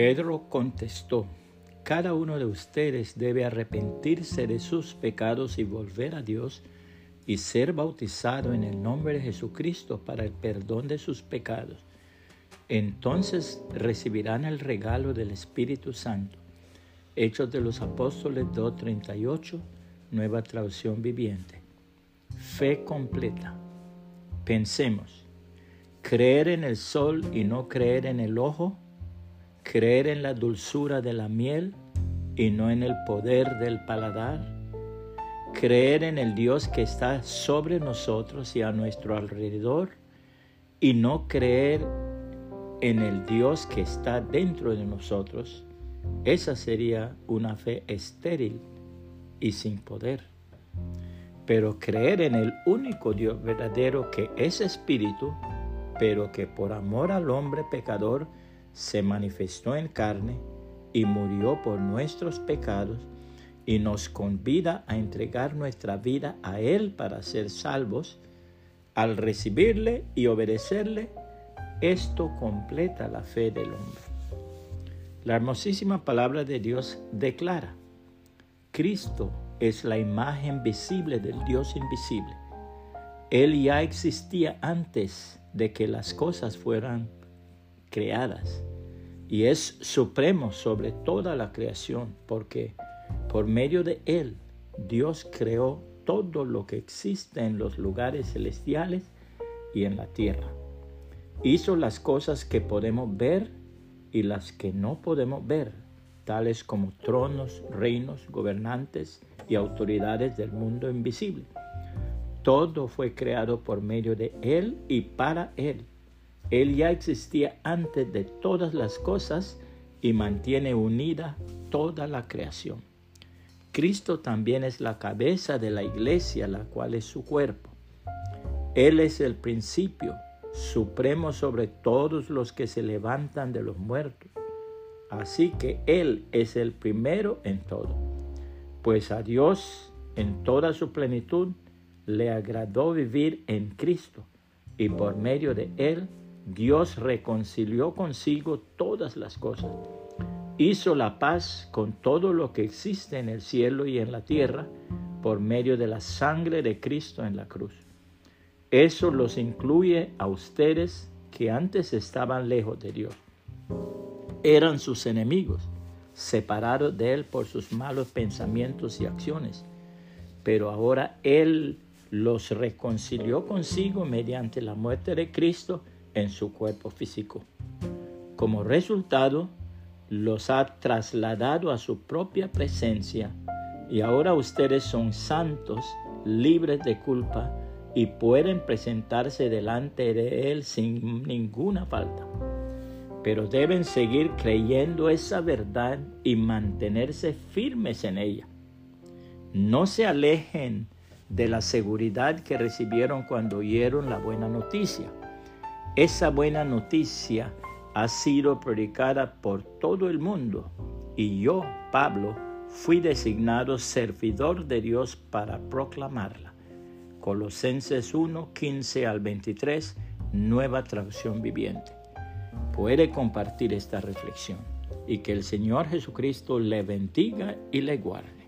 Pedro contestó, cada uno de ustedes debe arrepentirse de sus pecados y volver a Dios y ser bautizado en el nombre de Jesucristo para el perdón de sus pecados. Entonces recibirán el regalo del Espíritu Santo. Hechos de los Apóstoles 2.38, nueva traducción viviente. Fe completa. Pensemos, creer en el sol y no creer en el ojo, creer en la dulzura de la miel y no en el poder del paladar, creer en el Dios que está sobre nosotros y a nuestro alrededor y no creer en el Dios que está dentro de nosotros, esa sería una fe estéril y sin poder. Pero creer en el único Dios verdadero que es espíritu, pero que por amor al hombre pecador se manifestó en carne y murió por nuestros pecados y nos convida a entregar nuestra vida a Él para ser salvos, al recibirle y obedecerle, esto completa la fe del hombre. La hermosísima palabra de Dios declara, Cristo es la imagen visible del Dios invisible. Él ya existía antes de que las cosas fueran creadas y es supremo sobre toda la creación porque por medio de Él Dios creó todo lo que existe en los lugares celestiales y en la tierra. Hizo las cosas que podemos ver y las que no podemos ver, tales como tronos, reinos, gobernantes y autoridades del mundo invisible. Todo fue creado por medio de Él y para Él. Él ya existía antes de todas las cosas y mantiene unida toda la creación. Cristo también es la cabeza de la iglesia, la cual es su cuerpo. Él es el principio, supremo sobre todos los que se levantan de los muertos. Así que Él es el primero en todo. Pues a Dios en toda su plenitud le agradó vivir en Cristo y por medio de Él Dios reconcilió consigo todas las cosas. Hizo la paz con todo lo que existe en el cielo y en la tierra por medio de la sangre de Cristo en la cruz. Eso los incluye a ustedes que antes estaban lejos de Dios. Eran sus enemigos, separados de Él por sus malos pensamientos y acciones. Pero ahora Él los reconcilió consigo mediante la muerte de Cristo en su cuerpo físico. Como resultado, los ha trasladado a su propia presencia y ahora ustedes son santos, libres de culpa y pueden presentarse delante de Él sin ninguna falta. Pero deben seguir creyendo esa verdad y mantenerse firmes en ella. No se alejen de la seguridad que recibieron cuando oyeron la buena noticia. Esa buena noticia ha sido predicada por todo el mundo y yo, Pablo, fui designado servidor de Dios para proclamarla. Colosenses 1, 15 al 23, nueva traducción viviente. Puede compartir esta reflexión y que el Señor Jesucristo le bendiga y le guarde.